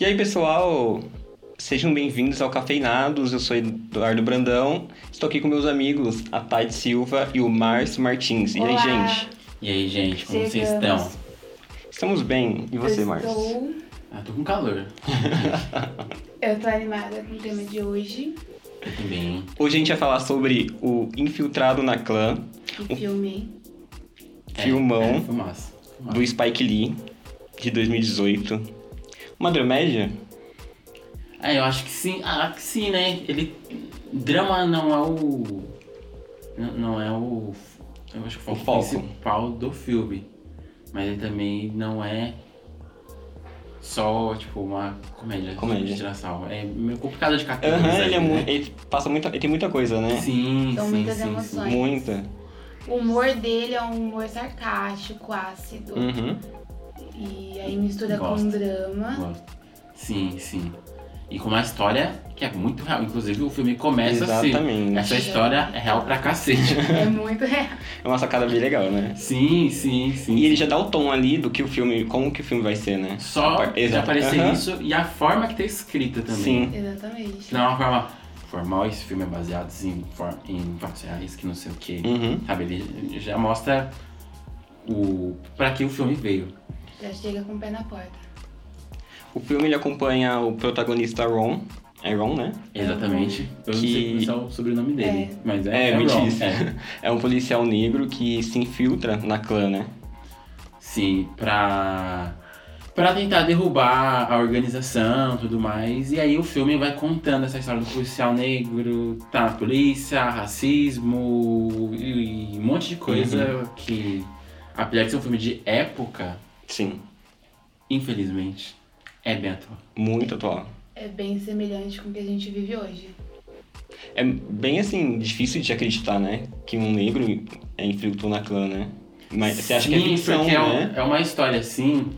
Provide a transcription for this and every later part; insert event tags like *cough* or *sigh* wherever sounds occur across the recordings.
E aí, pessoal? Sejam bem-vindos ao Cafeinados. Eu sou Eduardo Brandão. Estou aqui com memeus amigos, a Tade Silva e o Márcio Martins. E aí, Olá. gente? E aí, gente, como vocês Chegamos. estão? Estamos bem. E você, eu Márcio? estou... Ah, tô com calor. *laughs* Eu tô animada com o tema de hoje. Eu também. Hoje a gente vai falar sobre o Infiltrado na Clã, Que filme. É, Filmão. É, fumaça. fumaça. do Spike Lee, de 2018. Uma dramédia? Ah, eu acho que sim. Ah, que sim, né? Ele. Drama não é o. Não, não é o. Eu acho que foi O o, foco. principal do filme. Mas ele também não é só, tipo, uma comédia. Comédia. De tiração. É meio complicado de categorizar. Aham, ele, é né? ele passa muita, ele tem muita coisa, né? Sim, São sim, muitas sim, emoções. sim. Muita. O humor dele é um humor sarcástico, ácido. Uhum. E aí mistura com Gosto. drama. Gosto. Sim, sim. E com uma história que é muito real. Inclusive, o filme começa Exatamente. assim. Essa história é real pra cacete. *laughs* É muito real. É uma sacada bem legal, né? sim, sim, sim. E ele já dá o tom ali do que o filme, como que o filme vai ser, né? Só par- Exato. aparecer Aham. isso e a forma que tá escrita também. Sim. Exatamente. Não é uma forma formal, esse filme é baseado em, for- em fatos reais, que não sei o que. Uhum. Sabe, ele já mostra o pra que o filme veio. Já chega com o pé na porta. O filme ele acompanha o protagonista Ron. É Ron, né? Exatamente. Eu não Que- sei como é o sobrenome dele, mas é, É, é Ron. É. *laughs* É um policial negro que se infiltra na clã, né? Sim, pra, pra tentar derrubar a organização e tudo mais. E aí o filme vai contando essa história do policial negro, tá na polícia, racismo e, e um monte de coisa que, apesar de ser um filme de época, Sim. infelizmente, é bem atual. Muito atual. É bem semelhante com o que a gente vive hoje. É bem assim, difícil de acreditar, né? Que um negro é infiltrou na clã, né? Mas você acha que é ficção, porque é, um- né? é uma história assim,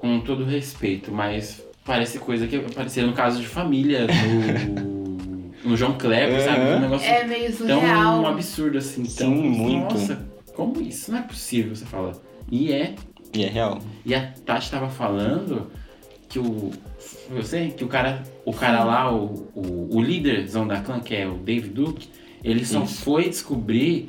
com todo respeito, mas parece coisa que apareceria no caso de família do. *laughs* no João Kleber, sabe? Um negócio É meio tão surreal. absurdo assim. Sim, tão, muito. Nossa, como isso? Não é possível, você fala. E é. E é real. E a Tati tava falando que o. Você, que o cara. O cara lá, o, o, o líderzão da clã, que é o David Duke, ele só Isso. foi descobrir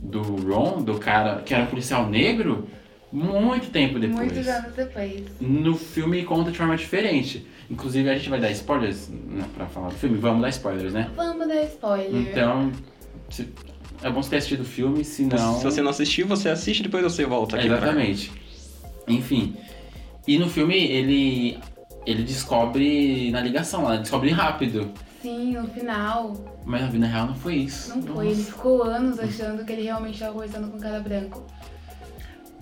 do Ron, do cara que era policial negro, muito tempo depois. Muitos anos depois. No filme conta de forma diferente. Inclusive a gente vai dar spoilers né, pra falar do filme. Vamos dar spoilers, né? Vamos dar spoiler. Então, se- é bom você ter assistido o filme, se não. Se você não assistiu, você assiste depois você volta aqui. pra- Exatamente. Enfim. E no filme ele. Ele descobre na ligação, ela descobre rápido. Sim, no final. Mas na vida real não foi isso. Não foi, ele ficou anos achando que ele realmente estava conversando com um cara branco.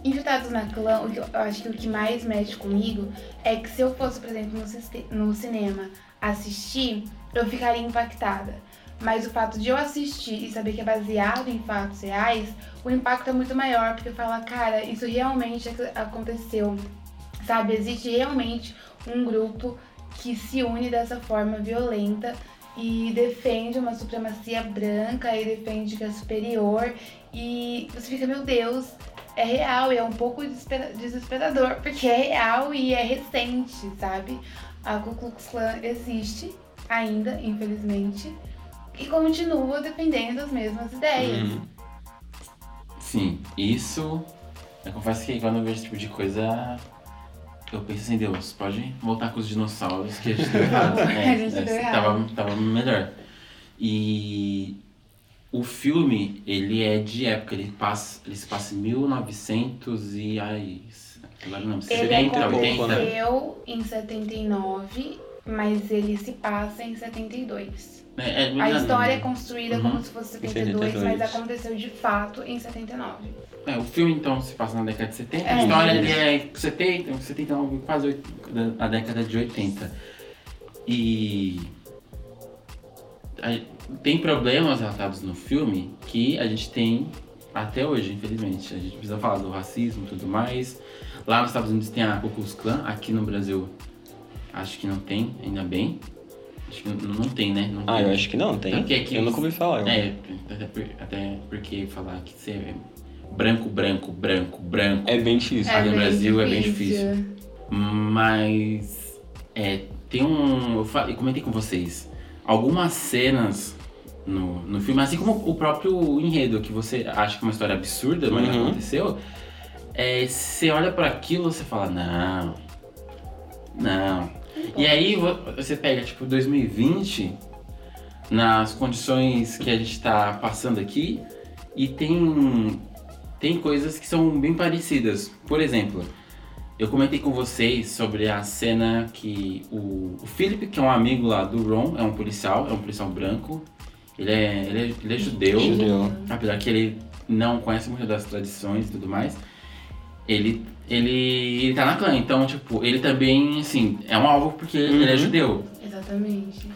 Infiltrados na clã, o que eu acho que o que mais mexe comigo é que se eu fosse, por exemplo, no, no cinema assistir, eu ficaria impactada. Mas o fato de eu assistir e saber que é baseado em fatos reais, o impacto é muito maior, porque fala, cara, isso realmente ac- aconteceu. Sabe, existe realmente um grupo que se une dessa forma violenta e defende uma supremacia branca e defende que é superior e você fica, meu Deus, é real e é um pouco desespera- desesperador porque é real e é recente, sabe? A Ku Klux Klan existe ainda, infelizmente, e continua defendendo as mesmas ideias. Uhum. Sim, isso. Eu confesso que quando eu vejo esse tipo de coisa. Eu penso assim, Deus, pode voltar com os dinossauros que a gente deu errado. *laughs* A É, gente é, deu errado. Tava, tava melhor. E o filme, ele é de época, ele, passa, ele se passa em 1900 e aí. Agora não, Ele 70, pouco, 80. né? aconteceu em 79, mas ele se passa em 72. É, é, A história é construída Uhum. como se fosse 72, 72. mas aconteceu de fato em 79. É, o filme então se passa na década de 70, É. a história é 70, 79, quase oit- da- a década de 80. E a- tem problemas relatados no filme que a gente tem até hoje, infelizmente. A gente precisa falar do racismo e tudo mais. Lá nos Estados Unidos tem a Ku Klux Klan, aqui no Brasil acho que não tem, ainda bem. Acho que não, não tem, né? Não Ah, tem. eu acho que não, tem. Aqui- Eu nunca ouvi falar. É, até, por- até porque falar que você é branco, branco, branco, branco. É bem difícil. no bem Brasil é bem Mas É, tem um. Eu, falei, eu comentei com vocês. Algumas cenas no, no filme, assim como o próprio enredo, que você acha que é uma história absurda, mas Uhum. não aconteceu. É, você olha para aquilo você fala, não. Não. E aí vo- você pega, tipo, 2020, nas condições que a gente tá passando aqui, e tem, tem coisas que são bem parecidas. Por exemplo, eu comentei com vocês sobre a cena que o, o Philip, que é um amigo lá do Ron, é um policial, é um policial branco. Ele é, ele é, ele é judeu, Judeu. apesar que ele não conhece muito das tradições e tudo mais. Ele, ele, ele tá na clã, então, tipo, ele também, assim, é um alvo porque ele é Uhum. judeu. Exatamente.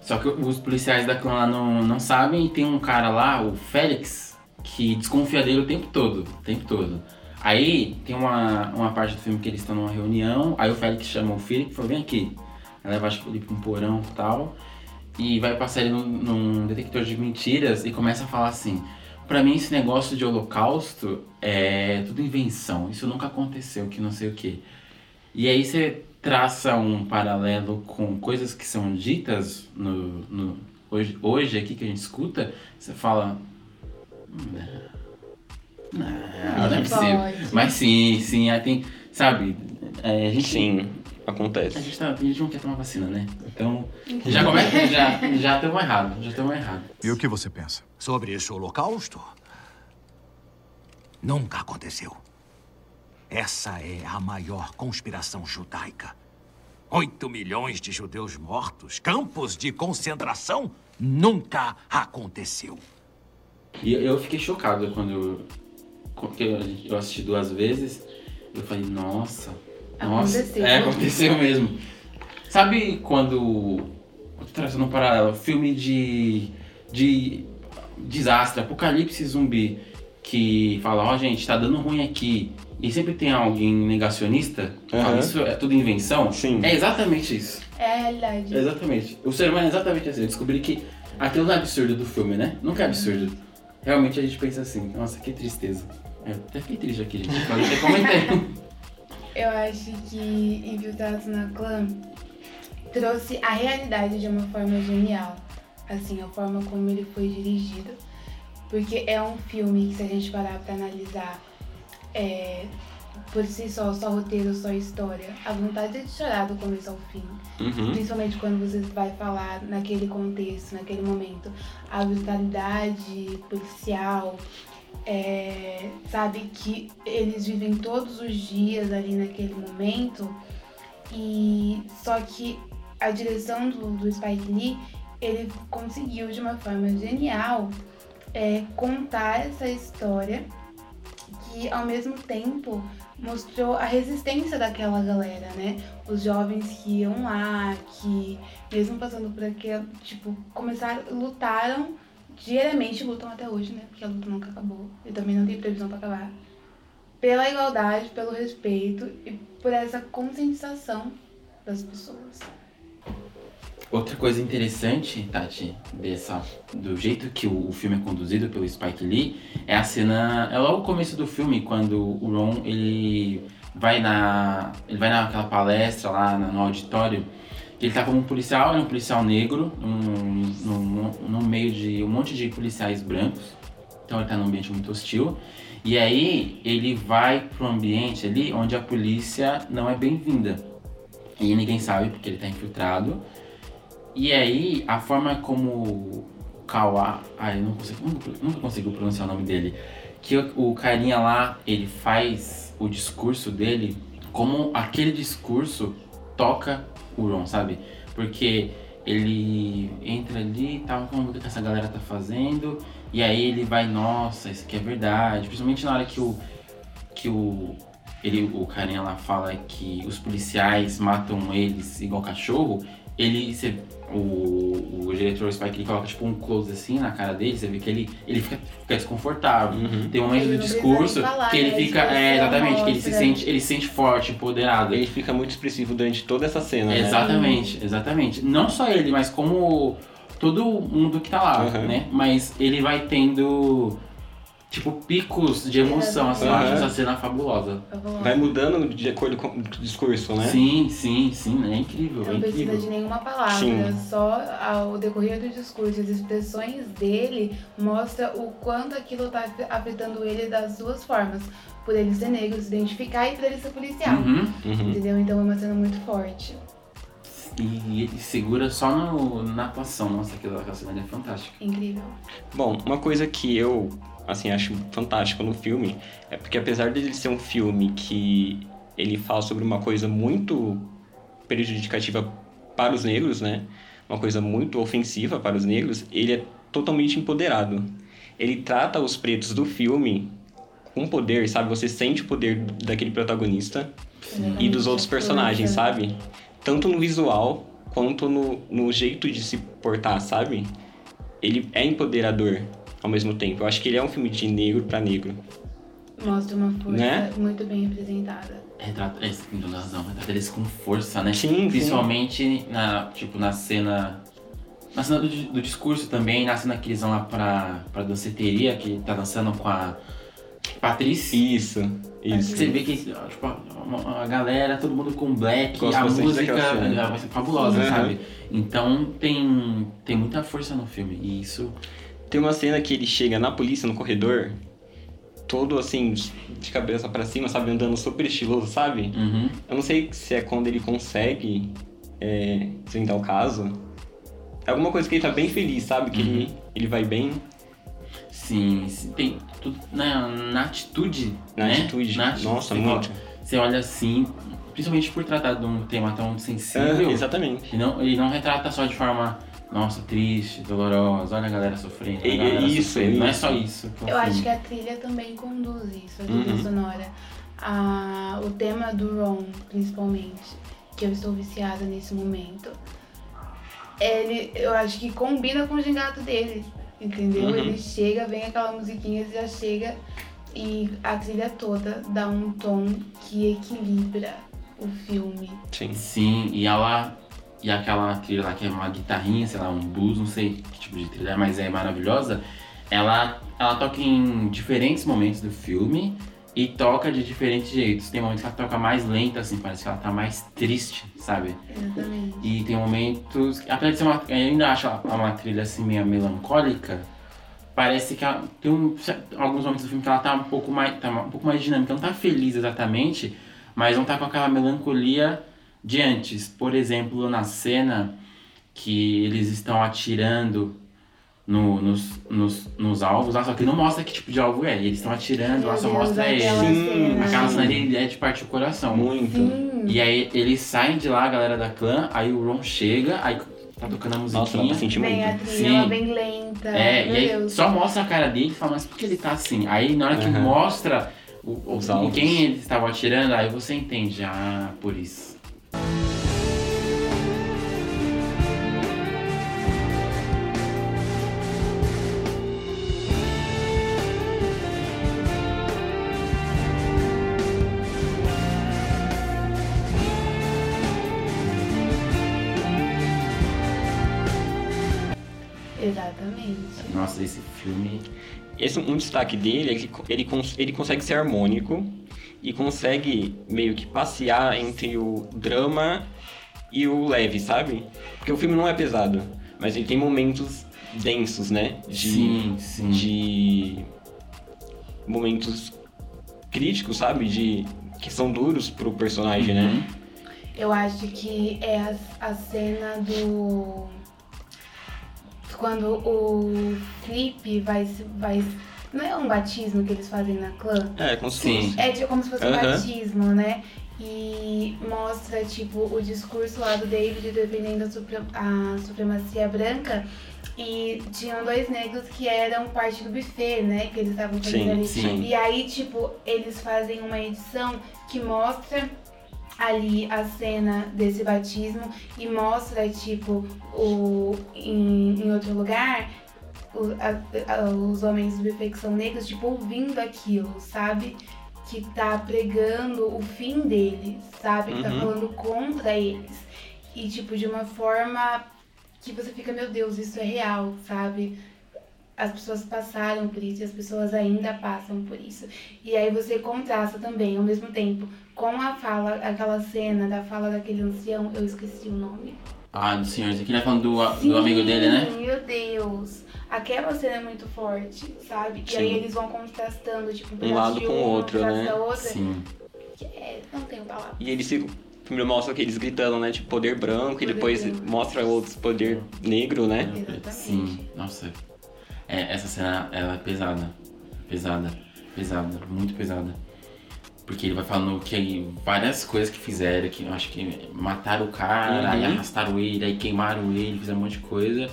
Só que os policiais da clã lá não, não sabem e tem um cara lá, o Félix, que desconfia dele o tempo todo. O tempo todo. Aí tem uma, uma parte do filme que eles estão numa reunião, aí o Félix chama o Philip e falou, vem aqui. Aí leva acho que ele pra um porão e tal. E vai passar ele num, num detector de mentiras e começa a falar assim. Pra mim esse negócio de holocausto é tudo invenção. Isso nunca aconteceu, que não sei o que. E aí você traça um paralelo com coisas que são ditas no, no- hoje, hoje aqui que a gente escuta, você fala. Não, não, não é possível. Mas sim, sim, aí tem. Sabe, é, a gente. Sim, A acontece. gente, tá, a gente não quer tomar vacina, né? Então. Já começa. *laughs* Já já estamos errados. Já estamos errados. E o que você pensa? Sobre esse holocausto? Nunca aconteceu. Essa é a maior conspiração judaica. Oito milhões de judeus mortos, campos de concentração? Nunca aconteceu. E eu fiquei chocado quando eu, quando eu eu assisti duas vezes. Eu falei, nossa. Nossa. Aconteceu. É, aconteceu mesmo. Sabe quando. Trazendo um paralelo. Filme de. de desastre, apocalipse zumbi. Que fala, ó, gente, tá dando ruim aqui. E sempre tem alguém negacionista. que Fala, isso é tudo invenção. Sim. É exatamente isso. É a realidade. Exatamente. O ser humano é exatamente assim. Eu descobri que aquilo não é absurdo do filme, né? Nunca é absurdo. Realmente a gente pensa assim, nossa, que tristeza. Eu até fiquei triste aqui, gente. Eu até comentei. *laughs* Eu acho que Infiltrados na Clã trouxe a realidade de uma forma genial. Assim, a forma como ele foi dirigido. Porque é um filme que, se a gente parar pra analisar, é, por si só, só roteiro, só história, a vontade é de chorar do começo ao fim. Uhum. Principalmente quando você vai falar naquele contexto, naquele momento. A brutalidade policial, é, sabe, que eles vivem todos os dias ali naquele momento. E só que a direção do, do Spike Lee, ele conseguiu de uma forma genial é, contar essa história que ao mesmo tempo mostrou a resistência daquela galera, né? Os jovens que iam lá, que mesmo passando por aquele, tipo, começaram, lutaram diariamente, lutam até hoje, né? Porque a luta nunca acabou e também não tem previsão para acabar. Pela igualdade, pelo respeito e por essa conscientização das pessoas. Outra coisa interessante, Tati, dessa, do jeito que o, o filme é conduzido pelo Spike Lee, é a cena. É logo o começo do filme, quando o Ron ele vai na. ele vai naquela palestra lá no auditório. Ele tá como um policial, é um policial negro, num, num, no meio de um monte de policiais brancos. Então ele tá num ambiente muito hostil. E aí ele vai pro ambiente ali onde a polícia não é bem-vinda. E ninguém sabe porque ele tá infiltrado. E aí, a forma como Kawa. Ai, não consigo, nunca, nunca consigo pronunciar o nome dele. Que o, o carinha lá, ele faz o discurso dele como aquele discurso toca o Ron, sabe? Porque ele entra ali e tal, vamos ver o que essa galera tá fazendo. E aí ele vai, nossa, isso aqui é verdade. Principalmente na hora que o. Que o. Ele, o carinha lá fala que os policiais matam eles igual cachorro. Ele. Você, o, o diretor Spike ele coloca tipo um close assim na cara dele, você vê que ele, ele fica, fica desconfortável. Uhum. Tem um momento do discurso falar, que ele né? fica. É, exatamente, que ele se sente, ele se sente forte, empoderado. Ele fica muito expressivo durante toda essa cena, né? Exatamente, exatamente. Não só ele, mas como todo mundo que tá lá, Uhum. né? Mas ele vai tendo tipo, picos de emoção, assim, eu acho essa cena fabulosa. Vai mudando de acordo com o discurso, né? Sim, sim, sim, é incrível, é Não precisa incrível. de nenhuma palavra, Sim. só ao decorrer do discurso, as expressões dele mostra o quanto aquilo tá afetando ele das duas formas. Por ele ser negro, se identificar e por ele ser policial. Uhum. Uhum. Entendeu? Então é uma cena muito forte. E ele segura só no, na atuação, nossa, aquela cena é fantástica. Incrível. Bom, uma coisa que eu, assim, acho fantástico no filme é porque apesar dele ser um filme que ele fala sobre uma coisa muito prejudicativa para os negros, né? Uma coisa muito ofensiva para os negros, ele é totalmente empoderado. Ele trata os pretos do filme com poder, sabe? Você sente o poder daquele protagonista e dos outros personagens, sabe? Tanto no visual quanto no, no jeito de se portar, sabe? Ele é empoderador ao mesmo tempo. Eu acho que ele é um filme de negro pra negro. Mostra uma força Né? muito bem representada. Retrata, é, tem razão, retrata eles com força, né? Sim, sim. Principalmente na, tipo, na cena. Na cena do, do discurso também, na cena que eles vão lá pra, pra danceteria, que tá dançando com a Patrícia. Isso, isso. Você vê que tipo, a, a galera, todo mundo com black, Gosto a música vai ser fabulosa, Uhum. sabe? Então tem, tem muita força no filme. E isso. Tem uma cena que ele chega na polícia no corredor, todo assim, de cabeça pra cima, sabe? Andando super estiloso, sabe? Uhum. Eu não sei se é quando ele consegue é, desvendar o caso. É alguma coisa que ele tá bem feliz, sabe? Que ele, ele vai bem Sim, tem tudo na, na atitude. na né? atitude. Na atitude. Nossa, Você muito. olha- Você olha assim, principalmente por tratar de um tema tão sensível. exatamente. E não, ele não retrata só de forma, nossa, triste, dolorosa, olha a galera sofrendo. olha a E- galera isso, sofrendo. Não é só isso. que é Eu acho filme. que a trilha também conduz isso, a trilha Uhum. sonora. A, o tema do Ron, principalmente, que eu estou viciada nesse momento, ele, eu acho que combina com o gingato dele, entendeu? Uhum. Ele chega, vem aquela musiquinha, já chega e a trilha toda dá um tom que equilibra o filme. Sim. Sim, e ela. E aquela trilha lá que é uma guitarrinha, sei lá, um blues, não sei que tipo de trilha é, mas é maravilhosa. Ela, ela toca em diferentes momentos do filme e toca de diferentes jeitos. Tem momentos que ela toca mais lenta, assim, parece que ela tá mais triste, sabe? Exatamente. E tem momentos. Apesar de ser uma. Eu ainda acho ela uma trilha assim meio melancólica. Parece que ela, tem um, alguns momentos do filme que ela tá um pouco mais. Tá um pouco mais dinâmica. Não tá feliz exatamente, mas não tá com aquela melancolia de antes. Por exemplo, na cena que eles estão atirando no- nos, nos, nos alvos, lá, só que não mostra que tipo de alvo é. Eles estão atirando, lá só Deus, mostra ele. aquela Sim, cena. Aquela cena ali é de partir o coração. Muito. Sim. E aí eles saem de lá, a galera da clã, aí o Ron chega, aí tá tocando a Nossa, dá musiquinha. pra sentir Bem, a muito. trilha Sim. bem lenta. é, Meu e aí Deus. só mostra a cara dele e fala, mas por que ele tá assim? Aí na hora que Aham. mostra o, o, quem eles estavam atirando, aí você entende, ah, por isso. Exatamente. Nossa, esse filme. Esse, um destaque dele é que ele, ele consegue ser harmônico e consegue meio que passear entre o drama e o leve, sabe? Porque o filme não é pesado, mas ele tem momentos densos, né? De, sim, sim. de momentos críticos, sabe? De que são duros pro personagem, né? Uhum. Eu acho que é a, a cena do. Quando o Flip vai, se- vai. Não é um batismo que eles fazem na clã? É, como se fosse. É tipo, como se fosse um Aham. batismo, né? E mostra, tipo, o discurso lá do David defendendo a, supre- a supremacia branca. E tinham dois negros que eram parte do buffet, né? Que eles estavam fazendo Sim, ali. sim. E aí, tipo, eles fazem uma edição que mostra ali a cena desse batismo e mostra, tipo, o, em, em outro lugar, o- a- a- os homens do que são negros, tipo, ouvindo aquilo, sabe? Que tá pregando o fim deles, sabe? Que tá Uhum. falando contra eles. E, tipo, de uma forma que você fica, meu Deus, isso é real, sabe? as pessoas passaram por isso e as pessoas ainda passam por isso. E aí você contrasta também, ao mesmo tempo, com a fala, aquela cena da fala daquele ancião, eu esqueci o nome. Ah, do que ele tá falando do, do amigo dele, né? Meu Deus. Aquela cena é muito forte, sabe? E Sim. aí eles vão contrastando, tipo, um, Um lado com o um, outro, um né? outra. Sim. Que é, não tenho palavras. E eles ficam. Primeiro mostra aqueles gritando, né? Tipo, poder branco, e Poder depois branco. mostra outros poder negro, né? Exatamente. Sim, nossa. É, essa cena, ela é pesada. Pesada. Pesada. Muito pesada. Porque ele vai falando que aí várias coisas que fizeram, que eu acho que mataram o cara, Uhum. aí arrastaram ele, aí queimaram ele, fizeram um monte de coisa.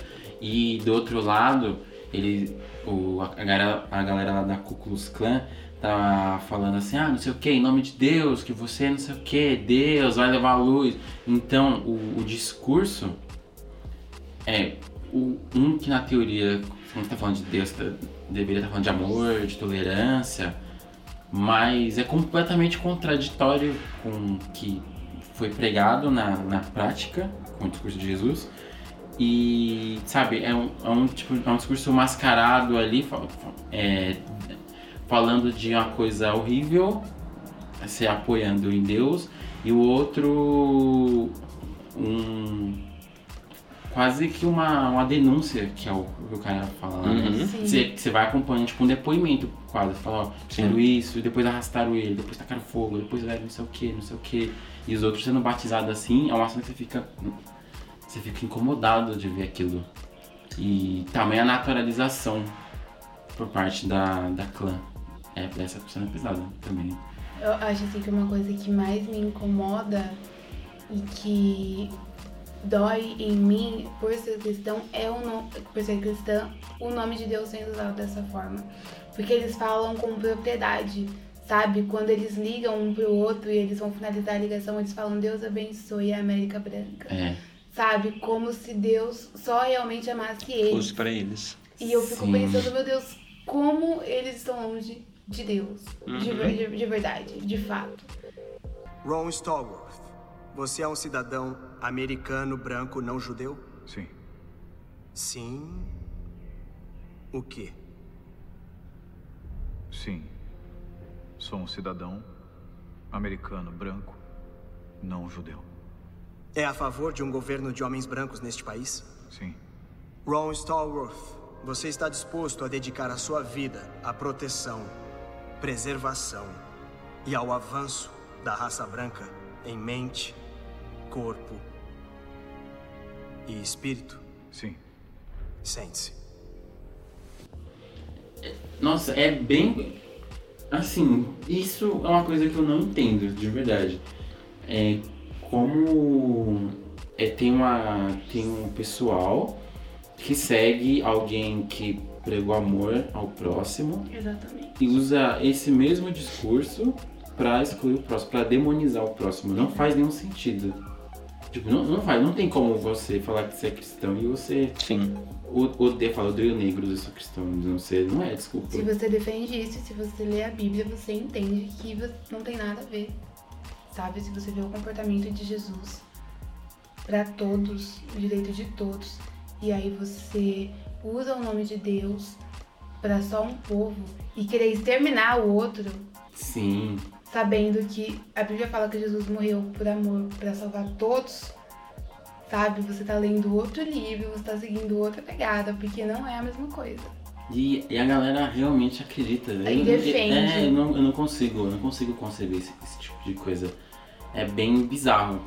E do outro lado, ele. O, a, galera, a galera lá da Ku Klux Klan tá falando assim, ah, não sei o que, em nome de Deus, que você não sei o que, Deus vai levar a luz. Então o, o discurso é o, um que na teoria, quando tá falando de Deus, tá- deveria estar falando de amor, de tolerância, mas é completamente contraditório com o que foi pregado na, na prática, com o discurso de Jesus. E, sabe, é um, é um, tipo, é um discurso mascarado ali, é, falando de uma coisa horrível, se apoiando em Deus, e o outro, um, quase que uma, uma denúncia, que é o que o cara fala né? Uhum. Você, você vai acompanhando, tipo, um depoimento quase. Fala, ó, fizeram isso, e depois arrastaram ele, depois tacaram fogo, depois não sei o que, não sei o que. E os outros sendo batizados assim, é uma cena que você fica. Você fica incomodado de ver aquilo. E também a naturalização por parte da, da clã. É, essa cena é pesada também. Eu acho assim que uma coisa que mais me incomoda e que dói em mim por ser cristão é o nome, por ser cristã, o nome de Deus sendo usado dessa forma. Porque eles falam com propriedade, sabe? Quando eles ligam um pro outro e eles vão finalizar a ligação, eles falam Deus abençoe a América Branca. É. Sabe? Como se Deus só realmente amasse eles. Fosse pra eles. E eu fico Sim. pensando, meu Deus, como eles estão longe de Deus. De, Uhum. ver- de- de verdade, de fato. Ron Stallworth, você é um cidadão americano branco não judeu? Sim. Sim. O quê? Sim. Sou um cidadão americano branco, não judeu. É a favor de um governo de homens brancos neste país? Sim. Ron Stallworth, você está disposto a dedicar a sua vida à proteção, preservação e ao avanço da raça branca em mente, corpo e espírito? Sim. Sente-se. Nossa, é bem. Assim, isso é uma coisa que eu não entendo, de verdade. É como é, tem uma. Tem um pessoal que segue alguém que pregou amor ao próximo Exatamente. e usa esse mesmo discurso pra excluir o próximo, pra demonizar o próximo. Não faz nenhum sentido. Tipo, não, não faz, não tem como você falar que você é cristão e você Sim. odeia, fala, odeio negros, eu sou cristão, não sei, não é, desculpa. Se você defende isso, se você lê a Bíblia, você entende que não tem nada a ver. Sabe? Se você vê o comportamento de Jesus pra todos, o direito de todos, e aí você usa o nome de Deus pra só um povo e querer exterminar o outro, Sim, sabendo que a Bíblia fala que Jesus morreu por amor pra salvar todos, sabe? Você tá lendo outro livro, você tá seguindo outra pegada, porque não é a mesma coisa. E, e a galera realmente acredita. Aí Eu- defende. É, eu não, eu não consigo, eu não consigo conceber esse, esse tipo de coisa. É bem bizarro.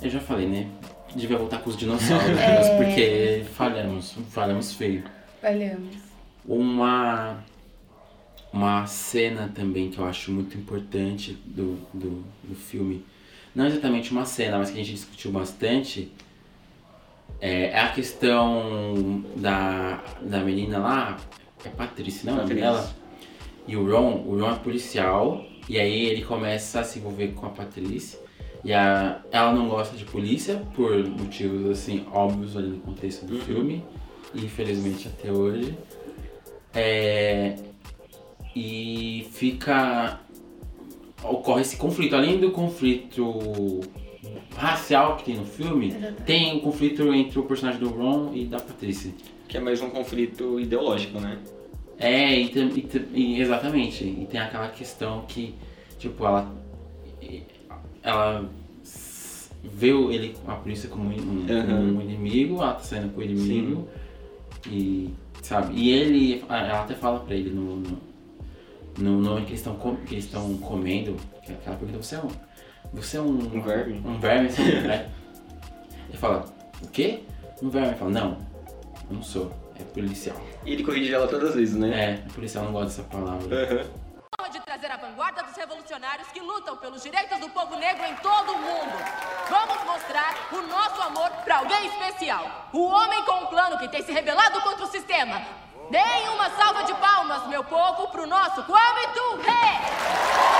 Eu já falei, né? Devia voltar com os dinossauros, *laughs* É. porque falhamos, falhamos feio. Falhamos. Uma, uma cena também que eu acho muito importante do, do, do filme, não exatamente uma cena, mas que a gente discutiu bastante, é, é a questão da, da menina lá, é Patrícia, não é dela? E o Ron, o Ron é policial, e aí ele começa a se envolver com a Patrícia. E a, ela não gosta de polícia por motivos assim óbvios ali no contexto do filme, e infelizmente até hoje. É, e fica. Ocorre esse conflito. Além do conflito racial que tem no filme, Exatamente. tem o conflito entre o personagem do Ron e da Patrícia. Que é mais um conflito ideológico, né? É, e, e e exatamente. E tem aquela questão que, tipo, ela. Ela vê o- ele, a polícia como um, como Aham. um inimigo, ela tá saindo com o inimigo. E. Sabe? E ele. Ela até fala pra ele no. no, no, no que eles estão com, que eles estão comendo, que é aquela pergunta, você é um. Você é um. Um verme? Um verme, você é um, né? Ele fala, o quê? Um verme? Ele fala, não, não sou, é policial. E ele corrige ela todas as vezes, né? É, policial não gosta dessa palavra. Aham. de trazer a vanguarda dos revolucionários que lutam pelos direitos do povo negro em todo o mundo. Vamos mostrar o nosso amor para alguém especial. O homem com um plano que tem se rebelado contra o sistema. Deem uma salva de palmas, meu povo, pro nosso Kwame Ture!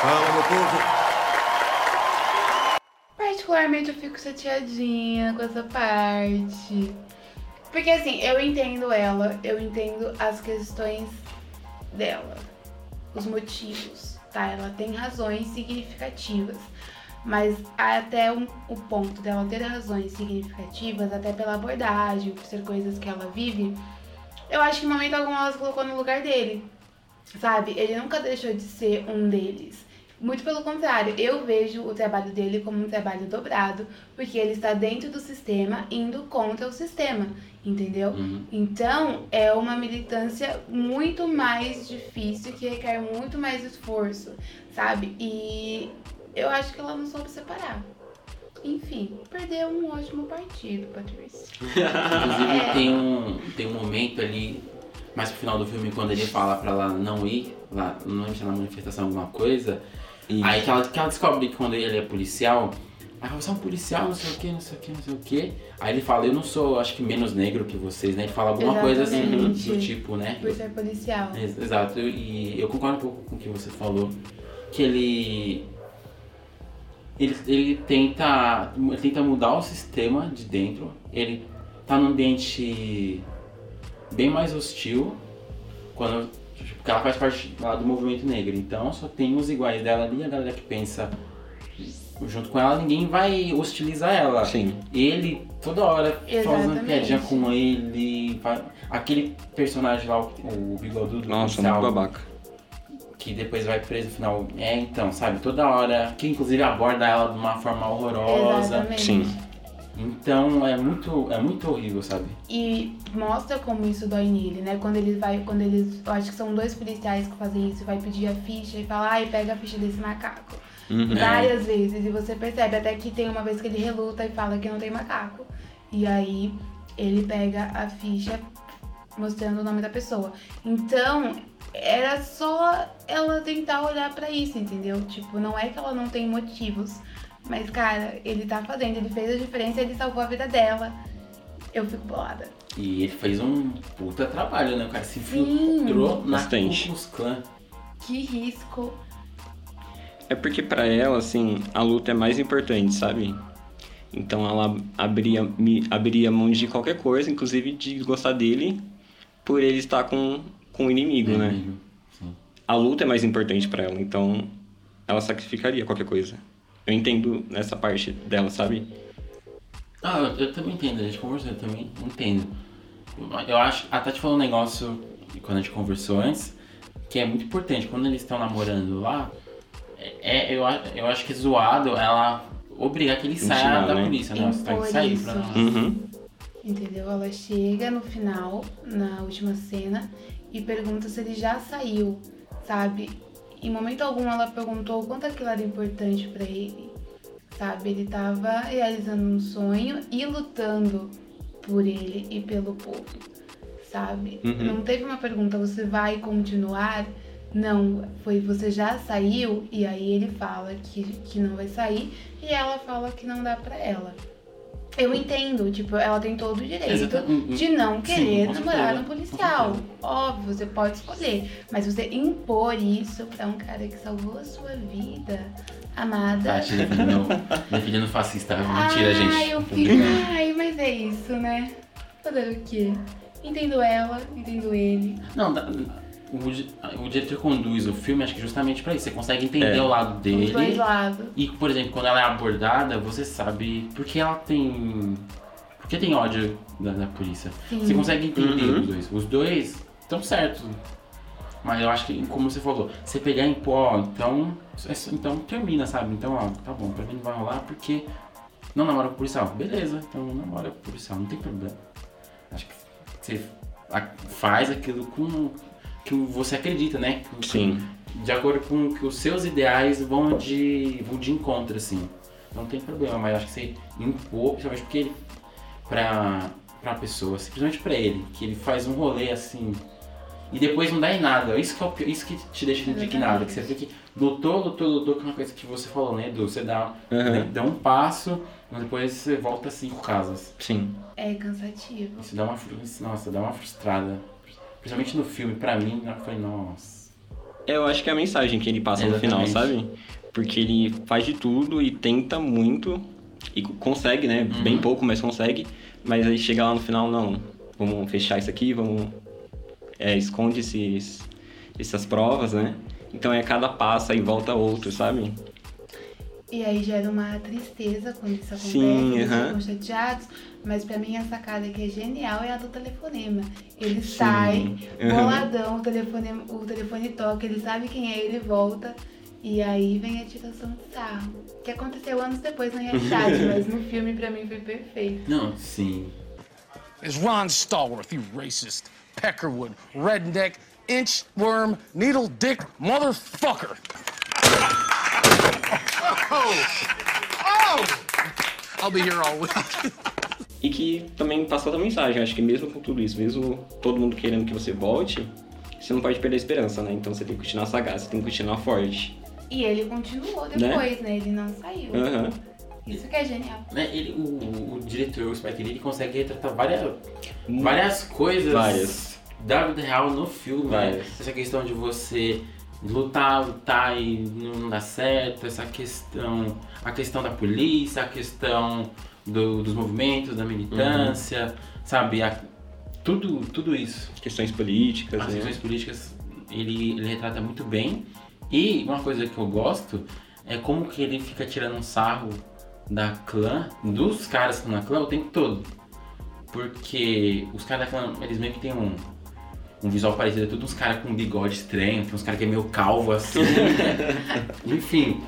Fala, meu povo. Particularmente eu fico chateadinha com essa parte. Porque assim, eu entendo ela, eu entendo as questões dela, os motivos, tá? Ela tem razões significativas. Mas até um- o ponto dela ter razões significativas, até pela abordagem, por ser coisas que ela vive, eu acho que em momento algum ela se colocou no lugar dele. Sabe? Ele nunca deixou de ser um deles. Muito pelo contrário, eu vejo o trabalho dele como um trabalho dobrado, porque ele está dentro do sistema, indo contra o sistema, entendeu? Uhum. Então, é uma militância muito mais difícil, que requer muito mais esforço, sabe? E eu acho que ela não soube separar. Enfim, perdeu um ótimo partido, Patrícia. *laughs* Inclusive É. tem um, tem um momento ali, mais pro final do filme, quando ele fala pra ela não ir, lá, não lembro se é na manifestação alguma coisa, Isso. aí que ela, que ela descobre que quando ele é policial, aí você é um policial, não sei o que, não sei o que, não sei o que. Aí ele fala, eu não sou, acho que menos negro que vocês, né? Ele fala alguma coisa assim do, Exatamente. do tipo, né? Por ser policial. Ex- Exato, e eu concordo um pouco com o que você falou, que ele. Ele, ele, tenta, ele tenta mudar o sistema de dentro, ele tá num ambiente bem mais hostil, quando, porque ela faz parte lá do movimento negro, então só tem os iguais dela ali, a galera que pensa junto com ela, ninguém vai hostilizar ela. Sim. Ele, toda hora, fazendo piadinha com ele. Aquele personagem lá, o, o bigodudo Nossa, muito babaca. que depois vai preso no final. É, então, sabe? Toda hora, que inclusive aborda ela de uma forma horrorosa. Exatamente. Sim. Então, é muito, é muito horrível, sabe? E mostra como isso dói nele, né? Quando ele vai, quando eles. Eu acho que são dois policiais que fazem isso, vai pedir a ficha e fala, ai, pega a ficha desse macaco. Uhum. Várias vezes. E você percebe até que tem uma vez que ele reluta e fala que não tem macaco. E aí ele pega a ficha mostrando o nome da pessoa. Então, era só ela tentar olhar pra isso, entendeu? Tipo, não é que ela não tem motivos. Mas, cara, ele tá fazendo, ele fez a diferença, ele salvou a vida dela. Eu fico bolada. E ele fez um puta trabalho, né? O cara se Sim. infiltrou na Bastante. Klan. Que risco. É porque pra ela, assim, a luta é mais importante, sabe? Então ela abria, me, abria mão de qualquer coisa, inclusive de gostar dele, por ele estar com, com o inimigo, né? Inimigo. Sim. A luta é mais importante pra ela, então ela sacrificaria qualquer coisa. Eu entendo nessa parte dela, sabe? Ah, eu, eu também entendo, a gente conversou, eu também entendo. Eu acho, a Tati falou um negócio quando a gente conversou antes, que é muito importante. Quando eles estão namorando lá, é, eu, a- eu acho que é zoado ela obrigar que ele saia da né? polícia, né? Você tem que sair isso. pra. Uhum. Entendeu? Ela chega no final, na última cena, e pergunta se ele já saiu, sabe? Em momento algum ela perguntou o quanto aquilo era importante pra ele, sabe? Ele tava realizando um sonho e lutando por ele e pelo povo, sabe? Uhum. Não teve uma pergunta, você vai continuar? Não, foi você já saiu e aí ele fala que, que não vai sair e ela fala que não dá pra ela. Eu entendo, tipo, ela tem todo o direito hum, hum. de não Sim, querer com namorar um policial. Óbvio, você pode escolher. Mas você impor isso pra um cara que salvou a sua vida, amada. Tati definindo, definindo fascista. Mentira, ai, gente. eu fico, ai, mas é isso, né? Fazer o quê? Entendo ela, entendo ele. Não, dá- o, o diretor conduz o filme, acho que justamente pra isso. Você consegue entender É. o lado Os dois dele. lados. E, por exemplo, quando ela é abordada, você sabe por que ela tem. Por que tem ódio da, da polícia. Sim. Você consegue entender Uhum. os dois. Os dois estão certos. Mas eu acho que, como você falou, você pegar em pó, então. é Então termina, sabe? Então, ó, tá bom, pra mim não vai rolar porque não namora com o policial. Beleza, então não namora com o policial, não tem problema. Acho que você faz aquilo com que você acredita, né? Sim. de acordo com que os seus ideais vão de, vão de encontro, assim. Não tem problema, mas acho que você impor, principalmente porque ele, pra, pra pessoa, simplesmente pra ele, que ele faz um rolê assim, e depois não dá em nada. Isso que, é o isso que te deixa indignado, que você vê que lutou, lutou, lutou, com uma coisa que você falou, né, Edu? Você dá, Aham. dá um passo, mas depois você volta cinco casas. Sim. É cansativo. Isso dá uma, nossa, dá uma frustrada. Principalmente no filme, pra mim, eu falei, nossa. Eu acho que é a mensagem que ele passa no final, Exatamente. sabe? Porque ele faz de tudo e tenta muito e consegue, né? Uhum. Bem pouco, mas consegue. Mas aí chega lá no final, não. Vamos fechar isso aqui, vamos. É, esconde esses, essas provas, né? Então é cada passo aí volta outro, sabe? E aí gera uma tristeza quando isso acontece, Sim, eles ficam chateados. Mas pra mim a sacada que é genial é a do telefonema. Ele sai, Aham. boladão, o telefone, o telefone toca, ele sabe quem é, ele volta. E aí vem a tiração de sarro. Que aconteceu anos depois na realidade, *laughs* mas no filme pra mim foi perfeito. Não, sim. is Ron Stallworth, you racist, peckerwood, redneck, inchworm, needle dick motherfucker. Oh! Oh! I'll be here all week. *laughs* E que também passou outra mensagem. Acho que mesmo com tudo isso, mesmo todo mundo querendo que você volte, você não pode perder a esperança, né? Então você tem que continuar sagaz, você tem que continuar forte. E ele continuou depois, né? Ele não saiu. Aham. Isso que é genial. Né, ele, o, o diretor, o Spike Lee, ele consegue retratar várias, várias coisas Várias. da vida real no filme. né? Várias. Essa questão de você lutar, lutar e não dar certo, essa questão, a questão da polícia, a questão do- dos movimentos, da militância, sabe? A- tudo, tudo isso. Questões políticas, As né? questões políticas ele, ele retrata muito bem. E uma coisa que eu gosto é como que ele fica tirando um sarro da clã, dos caras que estão na clã o tempo todo. Porque os caras da clã, eles meio que têm um, um visual parecido, é tudo uns caras com um bigode estranho, tem uns caras que é meio calvo assim. *laughs* Enfim.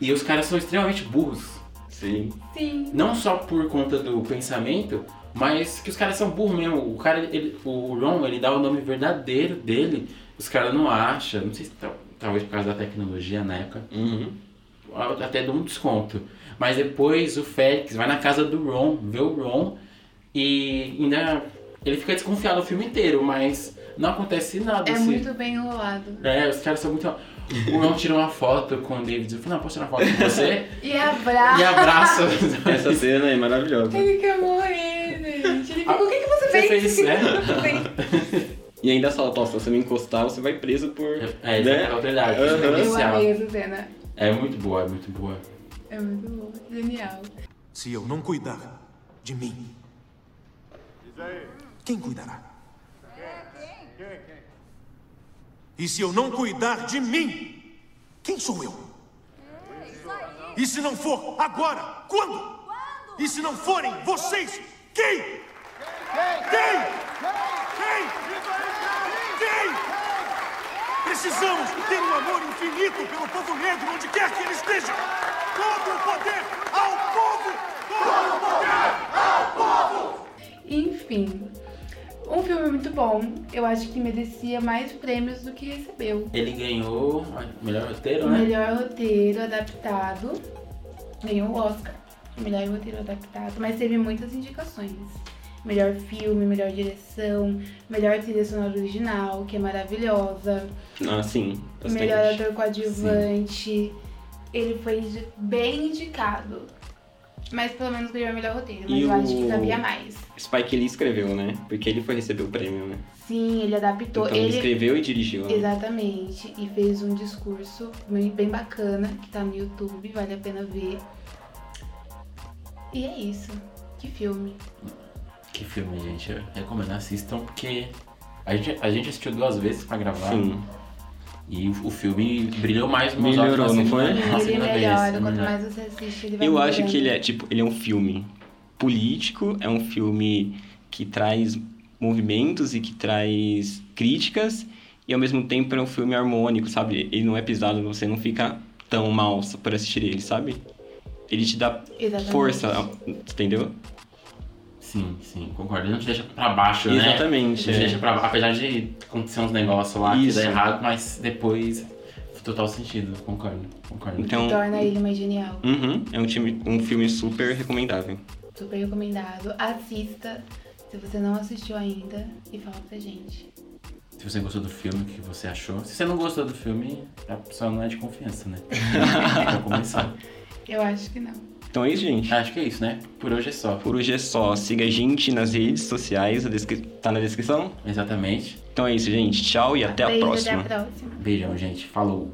E os caras são extremamente burros. Sim. Sim. Não só por conta do pensamento, mas que os caras são burros mesmo. O cara, ele, o Ron, ele dá o nome verdadeiro dele, os caras não acham, não sei se tal- talvez por causa da tecnologia na época, Uhum. até dá um desconto. Mas depois o Félix vai na casa do Ron, vê o Ron e ainda ele fica desconfiado o filme inteiro, mas não acontece nada. É assim. muito bem enrolado. É, os caras são muito. O Ron tira uma foto com o David e fala, não, posso tirar uma foto com você? *laughs* E abraça. e abraça. *laughs* Essa cena é maravilhosa. Ele quer morrer, gente. Ele fica, o que, que você Você fez? fez, *laughs* O que é. que você fez? E ainda solta, ó, se você me encostar, você vai preso por. É, isso é verdade. isso é. Eu amei essa cena. É muito boa, é muito boa. É muito bom. Genial. Se eu não cuidar de mim, quem cuidará? E se eu não cuidar de mim, quem sou eu? E se não for agora, quando? E se não forem vocês, quem? Quem? Quem? Quem? Precisamos ter um amor infinito pelo povo negro, onde quer que ele esteja. Todo o poder ao povo! Todo o poder ao povo! Enfim. Um filme muito bom. Eu acho que merecia mais prêmios do que recebeu. Ele ganhou melhor roteiro, né? Melhor roteiro adaptado. Ganhou o Oscar. Melhor roteiro adaptado. Mas teve muitas indicações. Melhor filme, melhor direção, melhor trilha sonora original, que é maravilhosa. Ah, sim. Bastante. Melhor ator coadjuvante. Ele foi bem indicado. Mas pelo menos ganhou o melhor roteiro. Mas E eu acho que o- cabia mais. Spike Lee escreveu, né? Porque ele foi receber o prêmio, né? Sim, ele adaptou. Então ele ele escreveu e dirigiu. né? Exatamente. E fez um discurso bem, bem bacana, que tá no YouTube, vale a pena ver. E é isso. Que filme. Que filme, gente. Eu recomendo, assistam, porque A gente, a gente assistiu duas vezes pra gravar. Sim. E o, o filme brilhou mais nos Melhorou, olhos na não foi? segunda- na Ele segunda vez. melhora, quanto Melhor. mais você assiste, ele vai Eu acho que ele é, tipo, ele é um filme político, é um filme que traz movimentos e que traz críticas, e ao mesmo tempo é um filme harmônico, sabe? Ele não é pesado, você não fica tão mal por assistir ele, sabe? Ele te dá Exatamente. força, entendeu? Sim, sim, concordo. Ele não te deixa pra baixo, né? Exatamente, Ele te é. deixa pra Apesar de acontecer uns negócios lá Isso. que dá errado, mas depois total sentido. Concordo, concordo. Então, Torna ele mais genial. uhum, é um, time, um filme super recomendável. Super recomendado. Assista se você não assistiu ainda e fala pra gente. Se você gostou do filme, o que você achou? Se você não gostou do filme, a pessoa não é de confiança, né? *laughs* pra começar. Eu acho que não. Então é isso, gente. Acho que é isso, né? Por hoje é só. Por hoje é só. Siga a gente nas redes sociais, a descri... tá na descrição? Exatamente. Então é isso, gente. Tchau e até a Beijo, próxima. Até a próxima. Beijão, gente. Falou.